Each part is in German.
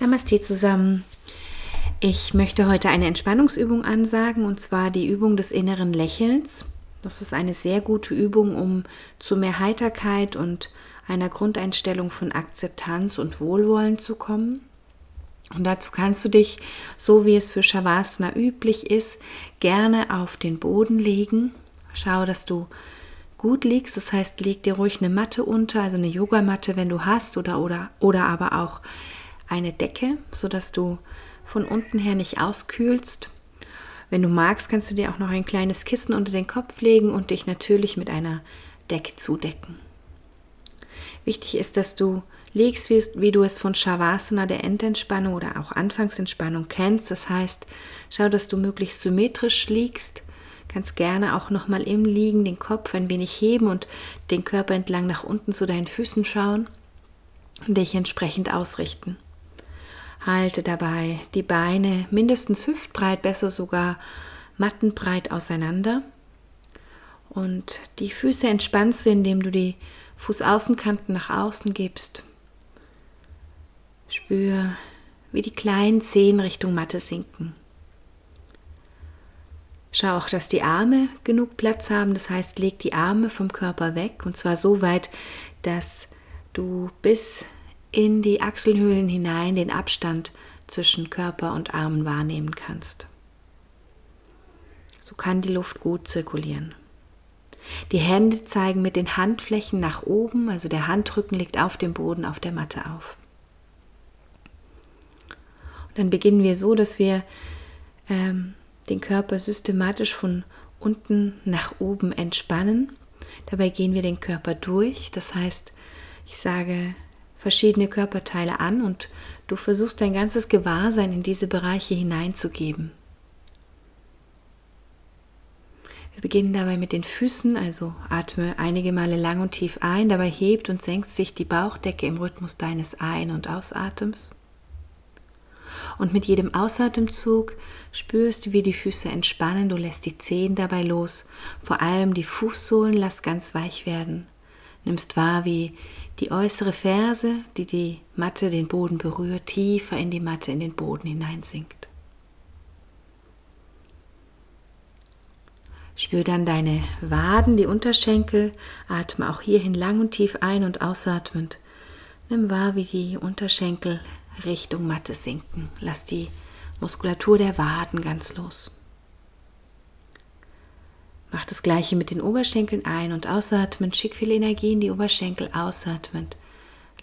Namaste zusammen. Ich möchte heute eine Entspannungsübung ansagen und zwar die Übung des inneren Lächelns. Das ist eine sehr gute Übung, um zu mehr Heiterkeit und einer Grundeinstellung von Akzeptanz und Wohlwollen zu kommen. Und dazu kannst du dich, so wie es für Shavasana üblich ist, gerne auf den Boden legen. Schau, dass du gut liegst. Das heißt, leg dir ruhig eine Matte unter, also eine Yogamatte, wenn du hast, oder, oder, oder aber auch eine Decke, sodass du von unten her nicht auskühlst. Wenn du magst, kannst du dir auch noch ein kleines Kissen unter den Kopf legen und dich natürlich mit einer Decke zudecken. Wichtig ist, dass du liegst, wie, wie du es von Shavasana, der Endentspannung oder auch Anfangsentspannung kennst. Das heißt, schau, dass du möglichst symmetrisch liegst. Kannst gerne auch nochmal im Liegen den Kopf ein wenig heben und den Körper entlang nach unten zu deinen Füßen schauen und dich entsprechend ausrichten. Halte dabei die Beine mindestens hüftbreit, besser sogar mattenbreit auseinander. Und die Füße entspannst du, indem du die Fußaußenkanten nach außen gibst. Spür, wie die kleinen Zehen Richtung Matte sinken. Schau auch, dass die Arme genug Platz haben, das heißt, leg die Arme vom Körper weg und zwar so weit, dass du bis in die Achselhöhlen hinein den Abstand zwischen Körper und Armen wahrnehmen kannst. So kann die Luft gut zirkulieren. Die Hände zeigen mit den Handflächen nach oben, also der Handrücken liegt auf dem Boden auf der Matte auf. Und dann beginnen wir so, dass wir ähm, den Körper systematisch von unten nach oben entspannen. Dabei gehen wir den Körper durch. Das heißt, ich sage verschiedene Körperteile an und du versuchst dein ganzes Gewahrsein in diese Bereiche hineinzugeben. Wir beginnen dabei mit den Füßen, also atme einige Male lang und tief ein, dabei hebt und senkt sich die Bauchdecke im Rhythmus deines Ein- und Ausatems. Und mit jedem Ausatemzug spürst du, wie die Füße entspannen, du lässt die Zehen dabei los, vor allem die Fußsohlen lass ganz weich werden. Nimmst wahr, wie die äußere Ferse, die die Matte den Boden berührt, tiefer in die Matte, in den Boden hineinsinkt. Spür dann deine Waden, die Unterschenkel, atme auch hierhin lang und tief ein und ausatmend. Nimm wahr, wie die Unterschenkel Richtung Matte sinken. Lass die Muskulatur der Waden ganz los. Mach das gleiche mit den Oberschenkeln ein- und ausatmend. Schick viel Energie in die Oberschenkel ausatmend.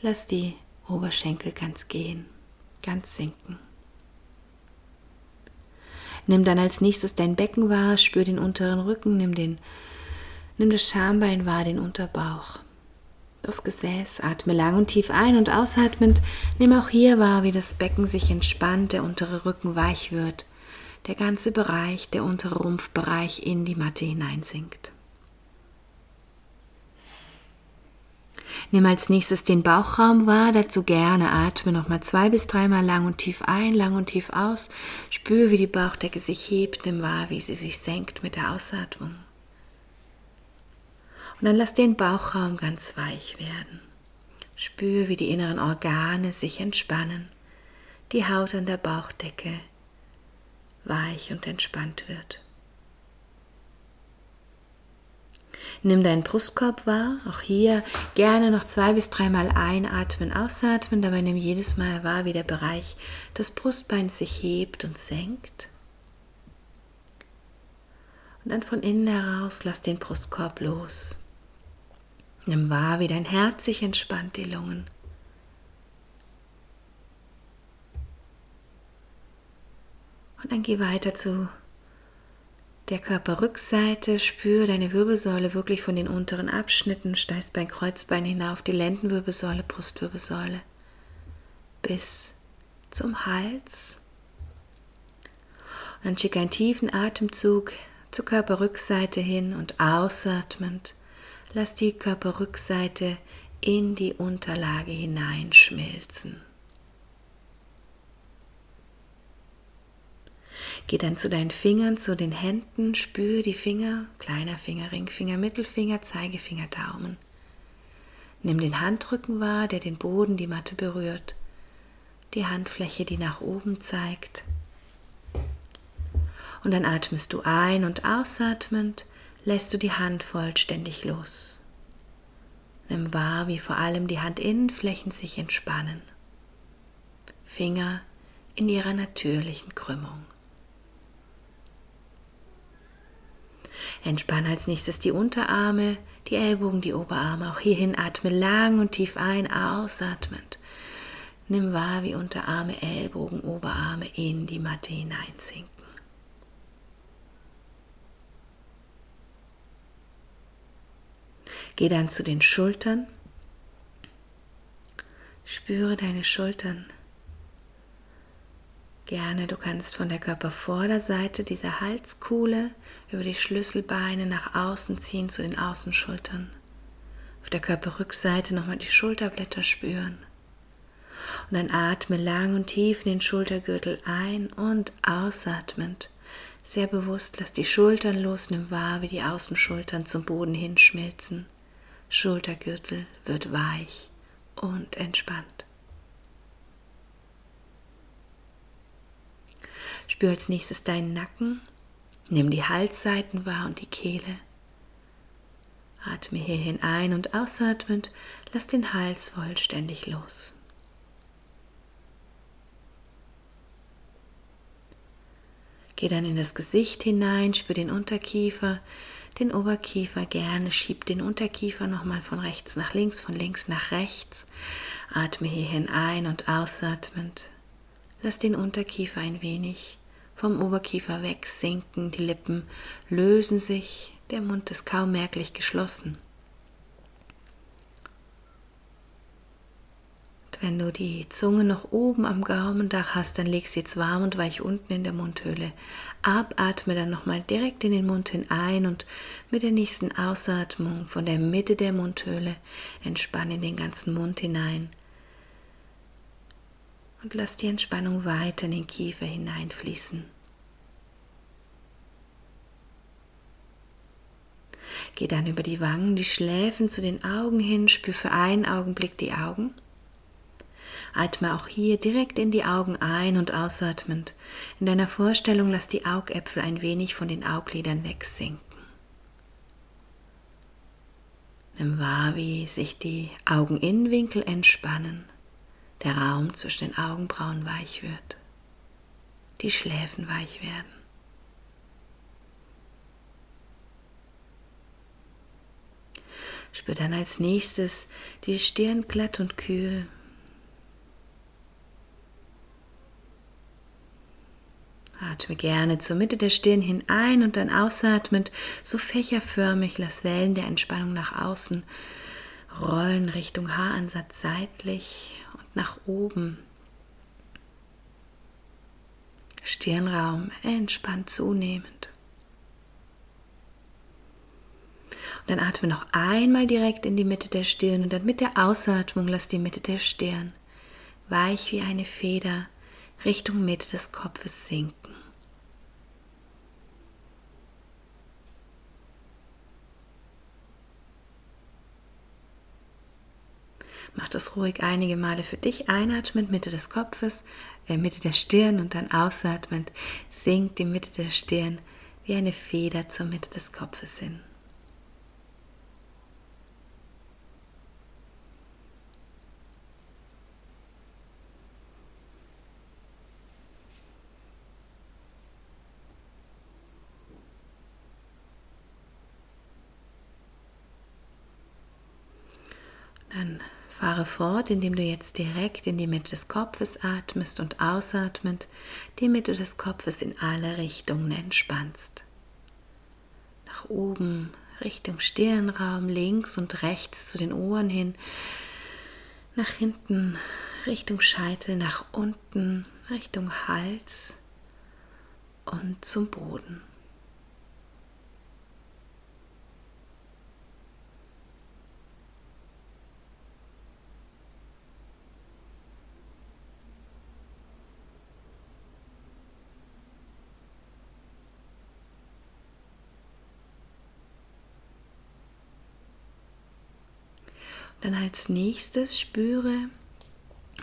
Lass die Oberschenkel ganz gehen, ganz sinken. Nimm dann als nächstes dein Becken wahr, spür den unteren Rücken, nimm, den, nimm das Schambein wahr, den Unterbauch, das Gesäß. Atme lang und tief ein und ausatmend, nimm auch hier wahr, wie das Becken sich entspannt, der untere Rücken weich wird der ganze Bereich, der untere Rumpfbereich in die Matte hineinsinkt. Nimm als nächstes den Bauchraum wahr, dazu gerne atme nochmal zwei bis dreimal lang und tief ein, lang und tief aus. Spür, wie die Bauchdecke sich hebt, nimm wahr, wie sie sich senkt mit der Ausatmung. Und dann lass den Bauchraum ganz weich werden. Spür, wie die inneren Organe sich entspannen, die Haut an der Bauchdecke weich und entspannt wird. Nimm deinen Brustkorb wahr, auch hier gerne noch zwei bis dreimal einatmen, ausatmen, dabei nimm jedes Mal wahr, wie der Bereich des Brustbeins sich hebt und senkt. Und dann von innen heraus lass den Brustkorb los. Nimm wahr, wie dein Herz sich entspannt, die Lungen. Und dann geh weiter zu der Körperrückseite, spür deine Wirbelsäule wirklich von den unteren Abschnitten, Steißbein, Kreuzbein hinauf, die Lendenwirbelsäule, Brustwirbelsäule bis zum Hals. Und dann schick einen tiefen Atemzug zur Körperrückseite hin und ausatmend lass die Körperrückseite in die Unterlage hineinschmilzen. Geh dann zu deinen Fingern, zu den Händen, spür die Finger, kleiner Finger, Ringfinger, Mittelfinger, Zeigefinger, Daumen. Nimm den Handrücken wahr, der den Boden, die Matte berührt. die Handfläche, die nach oben zeigt. Und dann atmest du ein und ausatmend lässt du die Hand vollständig los. Nimm wahr, wie vor allem die Handinnenflächen sich entspannen. Finger in ihrer natürlichen Krümmung. Entspann als nächstes die Unterarme, die Ellbogen, die Oberarme. Auch hierhin atme lang und tief ein, ausatmend. Nimm wahr, wie Unterarme, Ellbogen, Oberarme in die Matte hineinsinken. Geh dann zu den Schultern. Spüre deine Schultern. Gerne, du kannst von der Körpervorderseite dieser Halskuhle über die Schlüsselbeine nach außen ziehen zu den Außenschultern. Auf der Körperrückseite nochmal die Schulterblätter spüren. Und dann atme lang und tief in den Schultergürtel ein und ausatmend. Sehr bewusst lass die Schultern los, nimm wahr, wie die Außenschultern zum Boden hinschmilzen. Schultergürtel wird weich und entspannt. Spür als nächstes deinen Nacken. Nimm die Halsseiten wahr und die Kehle. Atme hierhin ein und ausatmend, lass den Hals vollständig los. Geh dann in das Gesicht hinein, spür den Unterkiefer, den Oberkiefer gerne, schieb den Unterkiefer nochmal von rechts nach links, von links nach rechts. Atme hierhin ein und ausatmend. Lass den Unterkiefer ein wenig vom Oberkiefer wegsinken, die Lippen lösen sich, der Mund ist kaum merklich geschlossen. Und wenn du die Zunge noch oben am Gaumendach hast, dann leg sie jetzt warm und weich unten in der Mundhöhle ab. Atme dann nochmal direkt in den Mund hinein und mit der nächsten Ausatmung von der Mitte der Mundhöhle entspanne den ganzen Mund hinein. Und lass die Entspannung weiter in den Kiefer hineinfließen. Geh dann über die Wangen, die Schläfen zu den Augen hin, spür für einen Augenblick die Augen. Atme auch hier direkt in die Augen ein und ausatmend. In deiner Vorstellung lass die Augäpfel ein wenig von den Auglidern wegsinken. Nimm wahr, wie sich die Augeninnenwinkel entspannen, der Raum zwischen den Augenbrauen weich wird, die Schläfen weich werden. Spür dann als nächstes die Stirn glatt und kühl. Atme gerne zur Mitte der Stirn hin ein und dann ausatmend, so fächerförmig, lass Wellen der Entspannung nach außen rollen Richtung Haaransatz seitlich nach oben. Stirnraum entspannt zunehmend. Und dann atme noch einmal direkt in die Mitte der Stirn und dann mit der Ausatmung lass die Mitte der Stirn weich wie eine Feder Richtung Mitte des Kopfes sinken. Mach das ruhig einige Male für dich. Einatmend Mitte des Kopfes, äh, Mitte der Stirn und dann ausatmend sinkt die Mitte der Stirn wie eine Feder zur Mitte des Kopfes hin. Dann fahre fort, indem du jetzt direkt in die Mitte des Kopfes atmest und ausatmend die Mitte des Kopfes in alle Richtungen entspannst. Nach oben Richtung Stirnraum, links und rechts zu den Ohren hin, nach hinten Richtung Scheitel, nach unten Richtung Hals und zum Boden. Dann als nächstes spüre,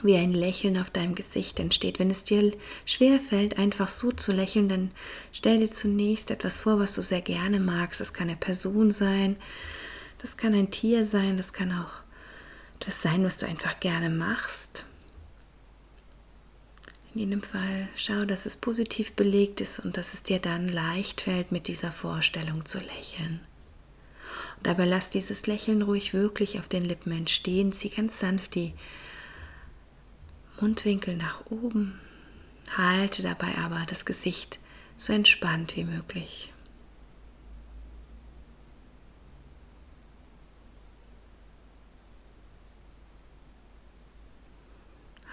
wie ein Lächeln auf deinem Gesicht entsteht. Wenn es dir schwer fällt, einfach so zu lächeln, dann stell dir zunächst etwas vor, was du sehr gerne magst. Das kann eine Person sein, das kann ein Tier sein, das kann auch etwas sein, was du einfach gerne machst. In jedem Fall schau, dass es positiv belegt ist und dass es dir dann leicht fällt, mit dieser Vorstellung zu lächeln. Dabei lass dieses Lächeln ruhig wirklich auf den Lippen entstehen. Zieh ganz sanft die Mundwinkel nach oben. Halte dabei aber das Gesicht so entspannt wie möglich.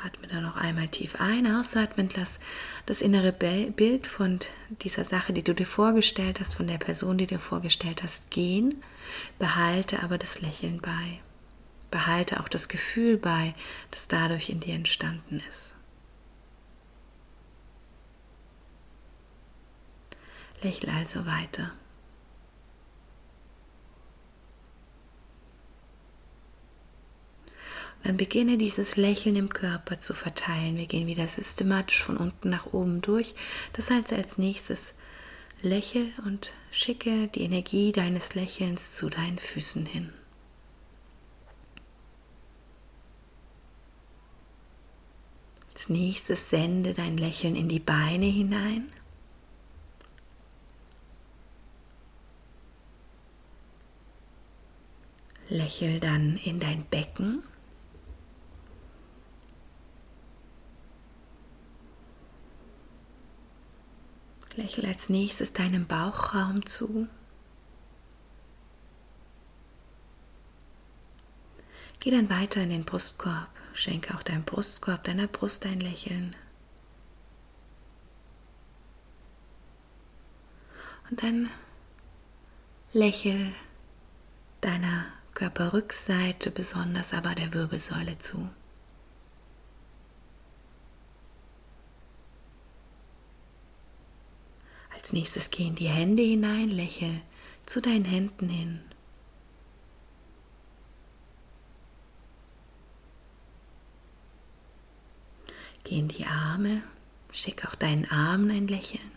Atme dann noch einmal tief ein, ausatmen, lass das innere Bild von dieser Sache, die du dir vorgestellt hast, von der Person, die du dir vorgestellt hast, gehen. Behalte aber das Lächeln bei. Behalte auch das Gefühl bei, das dadurch in dir entstanden ist. Lächle also weiter. Dann beginne dieses Lächeln im Körper zu verteilen. Wir gehen wieder systematisch von unten nach oben durch. Das heißt als nächstes lächel und schicke die Energie deines Lächelns zu deinen Füßen hin. Als nächstes sende dein Lächeln in die Beine hinein. Lächel dann in dein Becken. Lächel als nächstes deinem Bauchraum zu. Geh dann weiter in den Brustkorb. Schenke auch deinem Brustkorb, deiner Brust ein Lächeln. Und dann lächel deiner Körperrückseite, besonders aber der Wirbelsäule zu. Als nächstes gehen die Hände hinein, lächel zu deinen Händen hin. Gehen die Arme, schick auch deinen Armen ein Lächeln.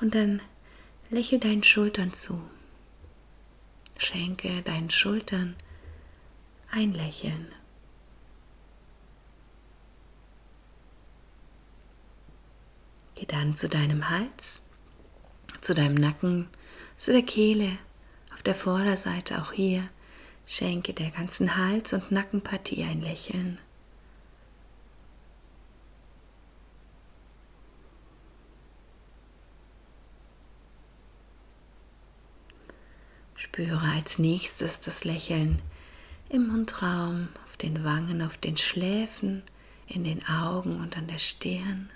Und dann lächel deinen Schultern zu. Schenke deinen Schultern ein Lächeln. Geh dann zu deinem Hals, zu deinem Nacken, zu der Kehle, auf der Vorderseite auch hier. Schenke der ganzen Hals- und Nackenpartie ein Lächeln. Spüre als nächstes das Lächeln im Mundraum, auf den Wangen, auf den Schläfen, in den Augen und an der Stirn.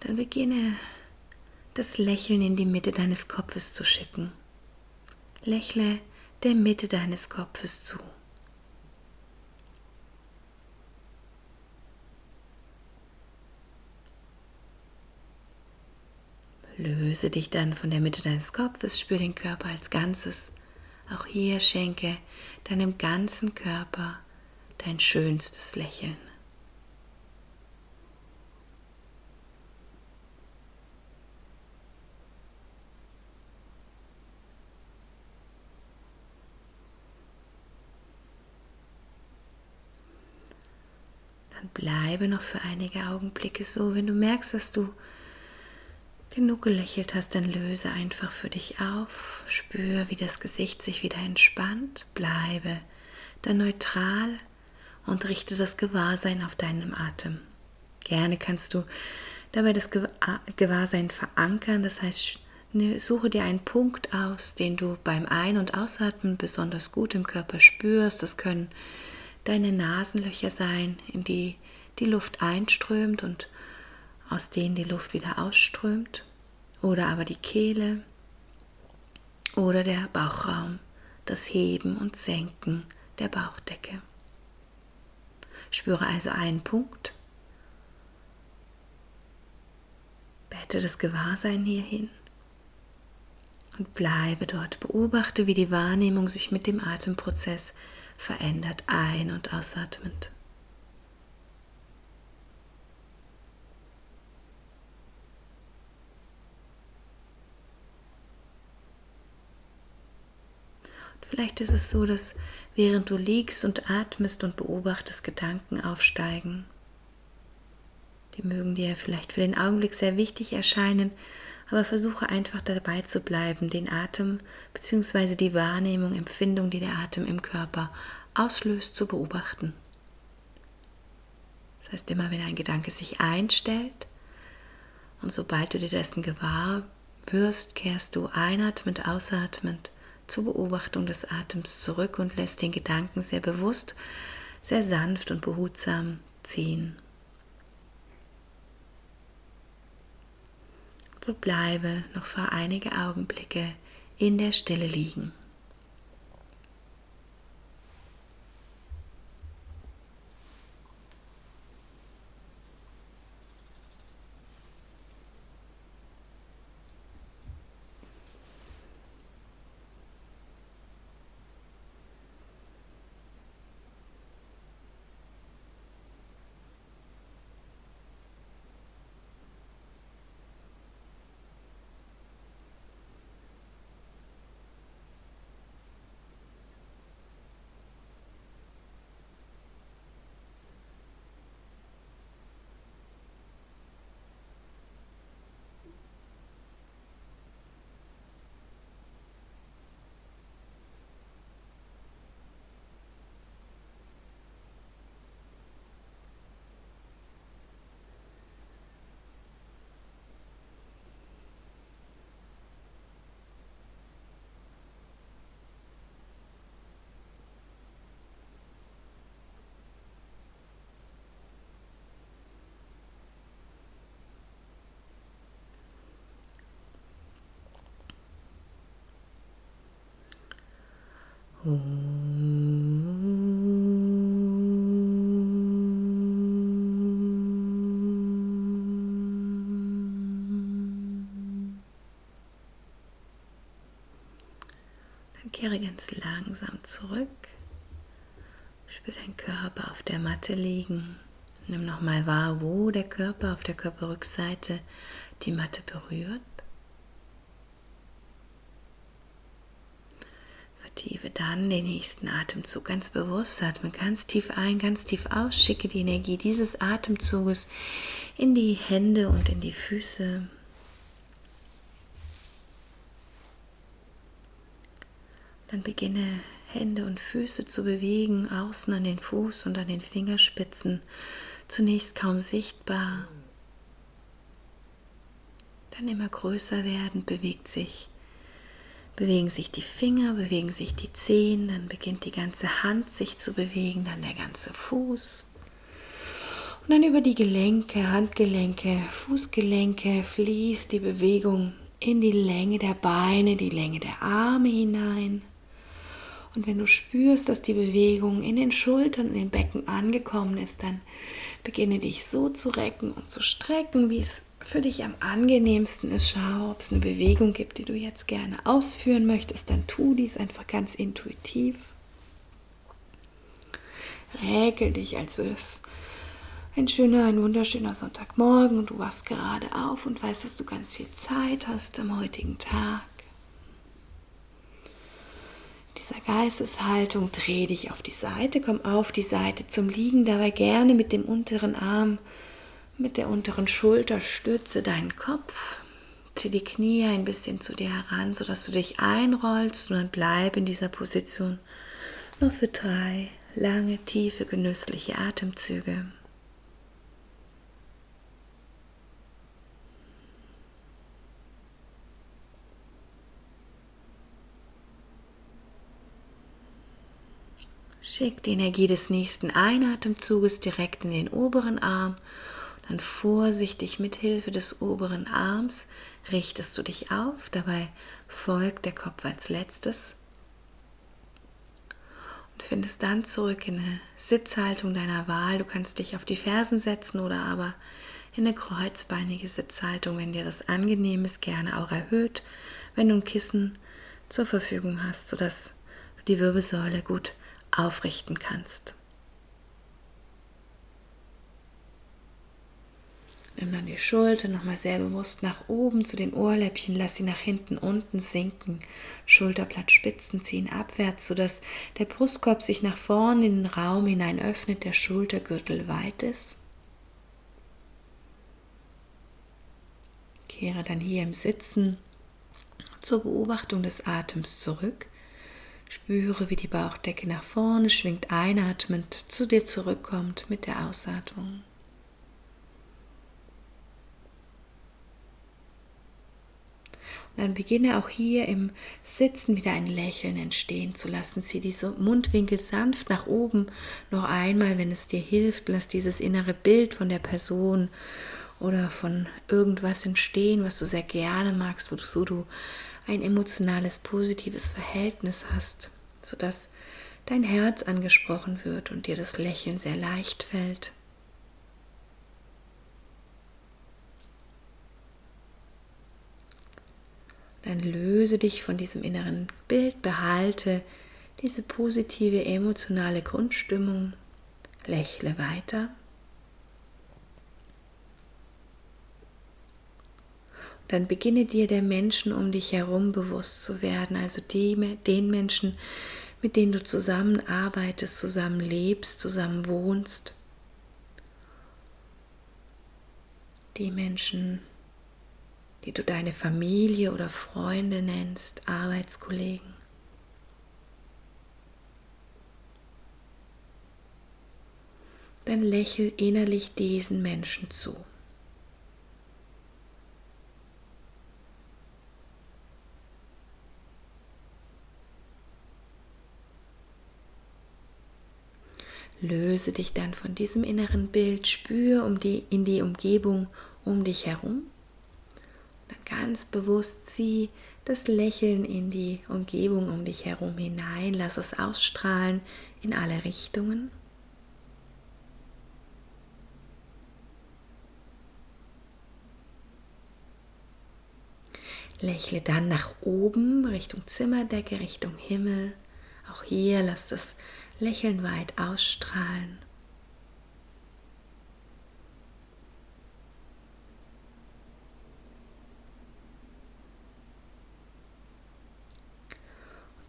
Dann beginne das Lächeln in die Mitte deines Kopfes zu schicken. Lächle der Mitte deines Kopfes zu. Löse dich dann von der Mitte deines Kopfes, spür den Körper als Ganzes. Auch hier schenke deinem ganzen Körper dein schönstes Lächeln. Dann bleibe noch für einige Augenblicke so, wenn du merkst, dass du genug gelächelt hast, dann löse einfach für dich auf, spür, wie das Gesicht sich wieder entspannt, bleibe dann neutral und richte das Gewahrsein auf deinem Atem. Gerne kannst du dabei das Gewahrsein verankern, das heißt, ne, suche dir einen Punkt aus, den du beim Ein- und Ausatmen besonders gut im Körper spürst. Das können deine Nasenlöcher sein, in die die Luft einströmt und aus denen die Luft wieder ausströmt, oder aber die Kehle oder der Bauchraum, das Heben und Senken der Bauchdecke. Spüre also einen Punkt. Bette das Gewahrsein hierhin und bleibe dort. Beobachte, wie die Wahrnehmung sich mit dem Atemprozess verändert, ein- und ausatmend. Vielleicht ist es so, dass während du liegst und atmest und beobachtest, Gedanken aufsteigen. Die mögen dir vielleicht für den Augenblick sehr wichtig erscheinen, aber versuche einfach dabei zu bleiben, den Atem bzw. die Wahrnehmung, Empfindung, die der Atem im Körper auslöst, zu beobachten. Das heißt, immer wenn ein Gedanke sich einstellt und sobald du dir dessen gewahr wirst, kehrst du einatmend, ausatmend zur Beobachtung des Atems zurück und lässt den Gedanken sehr bewusst, sehr sanft und behutsam ziehen. So bleibe noch für einige Augenblicke in der Stille liegen. Dann kehre ganz langsam zurück. Spür deinen Körper auf der Matte liegen. Nimm nochmal wahr, wo der Körper auf der Körperrückseite die Matte berührt. Vertiefe dann den nächsten Atemzug ganz bewusst. Atme ganz tief ein, ganz tief aus. Schicke die Energie dieses Atemzuges in die Hände und in die Füße. Dann beginne Hände und Füße zu bewegen, außen an den Fuß und an den Fingerspitzen. Zunächst kaum sichtbar. Dann immer größer werden, bewegt sich bewegen sich die Finger, bewegen sich die Zehen, dann beginnt die ganze Hand sich zu bewegen, dann der ganze Fuß. Und dann über die Gelenke, Handgelenke, Fußgelenke fließt die Bewegung in die Länge der Beine, die Länge der Arme hinein. Und wenn du spürst, dass die Bewegung in den Schultern und im Becken angekommen ist, dann beginne dich so zu recken und zu strecken, wie es für dich am angenehmsten ist, schau, ob es eine Bewegung gibt, die du jetzt gerne ausführen möchtest, dann tu dies einfach ganz intuitiv. Räkel dich, als würde es ein schöner, ein wunderschöner Sonntagmorgen und du wachst gerade auf und weißt, dass du ganz viel Zeit hast am heutigen Tag. Dieser Geisteshaltung dreh dich auf die Seite, komm auf die Seite zum Liegen, dabei gerne mit dem unteren Arm mit der unteren Schulter stütze deinen Kopf. Zieh die Knie ein bisschen zu dir heran, sodass du dich einrollst und dann bleib in dieser Position nur für drei lange, tiefe, genüssliche Atemzüge. Schick die Energie des nächsten Einatemzuges direkt in den oberen Arm dann vorsichtig mit Hilfe des oberen Arms richtest du dich auf, dabei folgt der Kopf als letztes. Und und findest dann zurück in eine Sitzhaltung deiner Wahl. Du kannst dich auf die Fersen setzen oder aber in eine kreuzbeinige Sitzhaltung, wenn dir das angenehm ist, gerne auch erhöht, wenn du ein Kissen zur Verfügung hast, sodass du die Wirbelsäule gut aufrichten kannst. Nimm dann die Schulter nochmal sehr bewusst nach oben zu den Ohrläppchen, lass sie nach hinten unten sinken. Schulterblattspitzen ziehen abwärts, sodass der Brustkorb sich nach vorn in den Raum hinein öffnet, der Schultergürtel weit ist. Kehre dann hier im Sitzen zur Beobachtung des Atems zurück. Spüre, wie die Bauchdecke nach vorne schwingt, einatmend zu dir zurückkommt mit der Ausatmung. Dann beginne auch hier im Sitzen wieder ein Lächeln entstehen zu lassen. Zieh die Mundwinkel sanft nach oben. Noch einmal, wenn es dir hilft, lass dieses innere Bild von der Person oder von irgendwas entstehen, was du sehr gerne magst, wozu du ein emotionales, positives Verhältnis hast, sodass dein Herz angesprochen wird und dir das Lächeln sehr leicht fällt. Dann löse dich von diesem inneren Bild, behalte diese positive emotionale Grundstimmung, lächle weiter. Dann beginne dir der Menschen um dich herum bewusst zu werden, also die, den Menschen, mit denen du zusammenarbeitest, zusammen lebst, zusammen wohnst. Die Menschen, die du deine Familie oder Freunde nennst, Arbeitskollegen. Dann lächel innerlich diesen Menschen zu. Löse dich dann von diesem inneren Bild, spür um die, in die Umgebung um dich herum ganz bewusst zieh das Lächeln in die Umgebung um dich herum hinein, lass es ausstrahlen in alle Richtungen. Lächle dann nach oben, Richtung Zimmerdecke, Richtung Himmel. Auch hier lass das Lächeln weit ausstrahlen.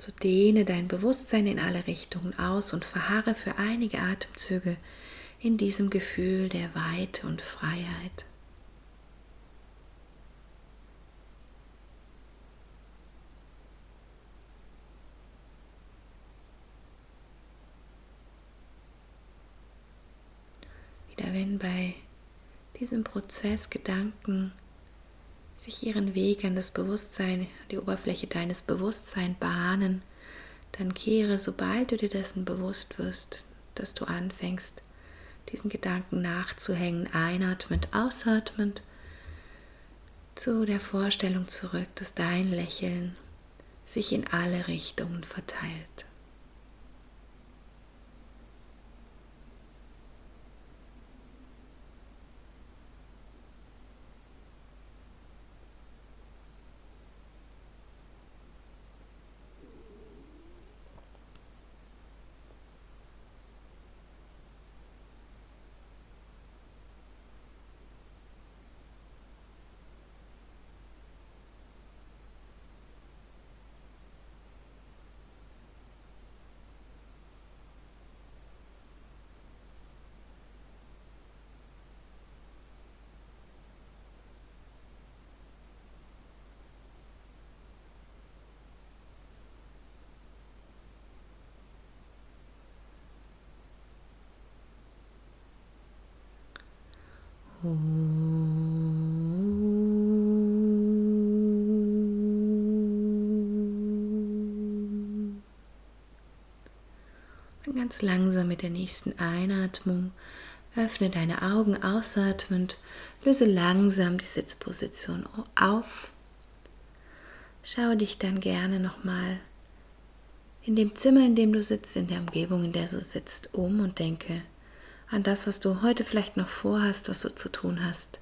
So dehne dein Bewusstsein in alle Richtungen aus und verharre für einige Atemzüge in diesem Gefühl der Weite und Freiheit. Wieder wenn bei diesem Prozess Gedanken sich ihren Weg an das Bewusstsein, die Oberfläche deines Bewusstseins bahnen, dann kehre, sobald du dir dessen bewusst wirst, dass du anfängst, diesen Gedanken nachzuhängen, einatmend, ausatmend, zu der Vorstellung zurück, dass dein Lächeln sich in alle Richtungen verteilt. Ganz langsam mit der nächsten Einatmung öffne deine Augen ausatmend, löse langsam die Sitzposition auf. Schaue dich dann gerne nochmal in dem Zimmer, in dem du sitzt, in der Umgebung, in der du sitzt, um und denke an das, was du heute vielleicht noch vorhast, was du zu tun hast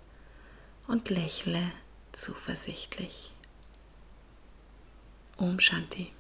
und lächle zuversichtlich. Om Shanti.